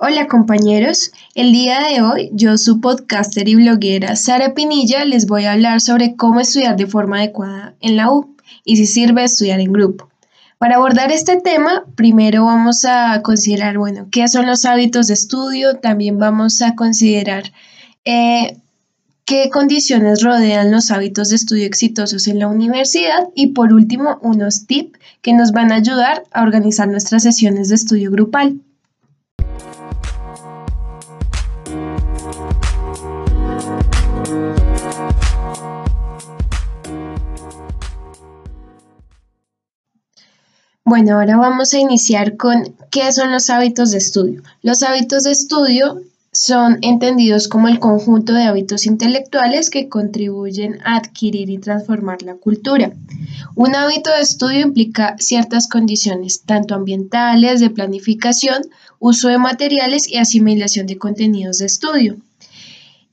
Hola compañeros, el día de hoy yo, su podcaster y bloguera Sara Pinilla, les voy a hablar sobre cómo estudiar de forma adecuada en la U y si sirve estudiar en grupo. Para abordar este tema, primero vamos a considerar, bueno, qué son los hábitos de estudio, también vamos a considerar eh, qué condiciones rodean los hábitos de estudio exitosos en la universidad y por último unos tips que nos van a ayudar a organizar nuestras sesiones de estudio grupal. Bueno, ahora vamos a iniciar con qué son los hábitos de estudio. Los hábitos de estudio son entendidos como el conjunto de hábitos intelectuales que contribuyen a adquirir y transformar la cultura. Un hábito de estudio implica ciertas condiciones, tanto ambientales, de planificación, uso de materiales y asimilación de contenidos de estudio.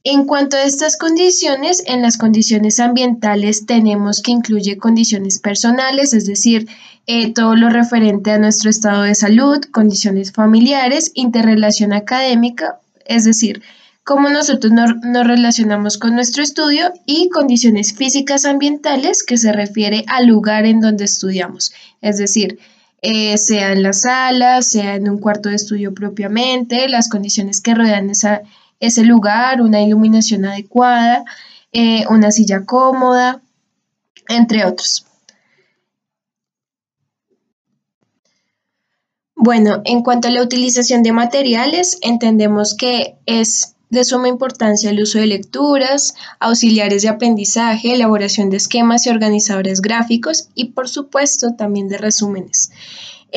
En cuanto a estas condiciones, en las condiciones ambientales tenemos que incluye condiciones personales, es decir, eh, todo lo referente a nuestro estado de salud, condiciones familiares, interrelación académica, es decir, cómo nosotros nos, relacionamos con nuestro estudio y condiciones físicas ambientales que se refiere al lugar en donde estudiamos, es decir, eh, sea en la sala, sea en un cuarto de estudio propiamente, las condiciones que rodean esa ese lugar, una iluminación adecuada, eh, una silla cómoda, entre otros. Bueno, en cuanto a la utilización de materiales, entendemos que es de suma importancia el uso de lecturas, auxiliares de aprendizaje, elaboración de esquemas y organizadores gráficos y por supuesto también de resúmenes.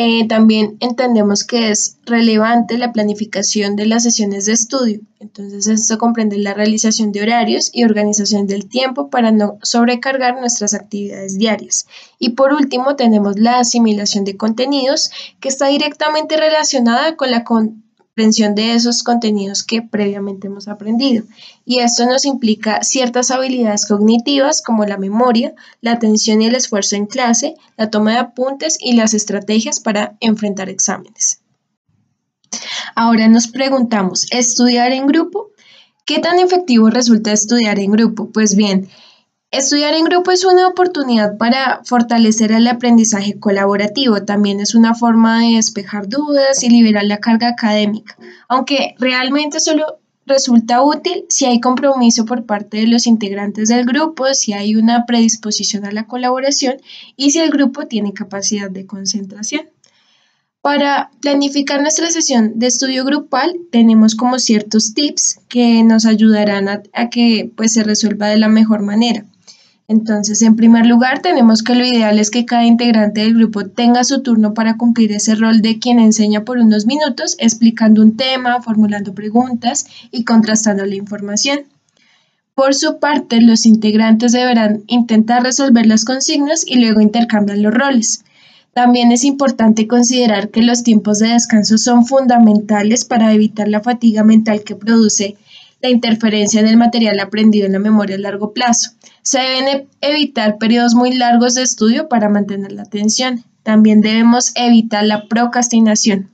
Eh, también entendemos que es relevante la planificación de las sesiones de estudio. Entonces, esto comprende la realización de horarios y organización del tiempo para no sobrecargar nuestras actividades diarias. Y por último, tenemos la asimilación de contenidos, que está directamente relacionada con la de esos contenidos que previamente hemos aprendido. Y esto nos implica ciertas habilidades cognitivas como la memoria, la atención y el esfuerzo en clase, la toma de apuntes y las estrategias para enfrentar exámenes. Ahora nos preguntamos, ¿estudiar en grupo? ¿Qué tan efectivo resulta estudiar en grupo? Pues bien, Estudiar en grupo es una oportunidad para fortalecer el aprendizaje colaborativo, también es una forma de despejar dudas y liberar la carga académica, aunque realmente solo resulta útil si hay compromiso por parte de los integrantes del grupo, si hay una predisposición a la colaboración y si el grupo tiene capacidad de concentración. Para planificar nuestra sesión de estudio grupal tenemos como ciertos tips que nos ayudarán a, que pues, se resuelva de la mejor manera. Entonces, en primer lugar, tenemos que lo ideal es que cada integrante del grupo tenga su turno para cumplir ese rol de quien enseña por unos minutos, explicando un tema, formulando preguntas y contrastando la información. Por su parte, los integrantes deberán intentar resolver las consignas y luego intercambiar los roles. También es importante considerar que los tiempos de descanso son fundamentales para evitar la fatiga mental que produce la interferencia en el material aprendido en la memoria a largo plazo. Se deben e-, evitar periodos muy largos de estudio para mantener la atención. También debemos evitar la procrastinación.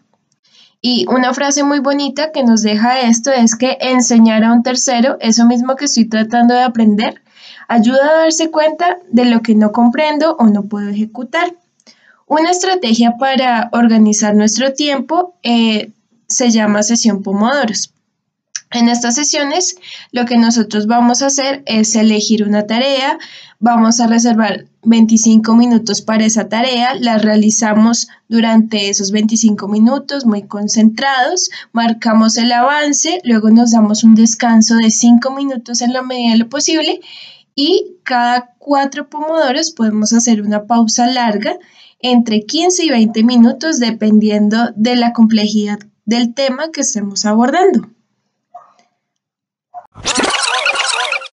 Y una frase muy bonita que nos deja esto es que enseñar a un tercero eso mismo que estoy tratando de aprender ayuda a darse cuenta de lo que no comprendo o no puedo ejecutar. Una estrategia para organizar nuestro tiempo eh, se llama sesión Pomodoros. En estas sesiones lo que nosotros vamos a hacer es elegir una tarea, vamos a reservar 25 minutos para esa tarea, la realizamos durante esos 25 minutos muy concentrados, marcamos el avance, luego nos damos un descanso de 5 minutos en la medida de lo posible y cada cuatro pomodoros podemos hacer una pausa larga entre 15 y 20 minutos dependiendo de la complejidad del tema que estemos abordando.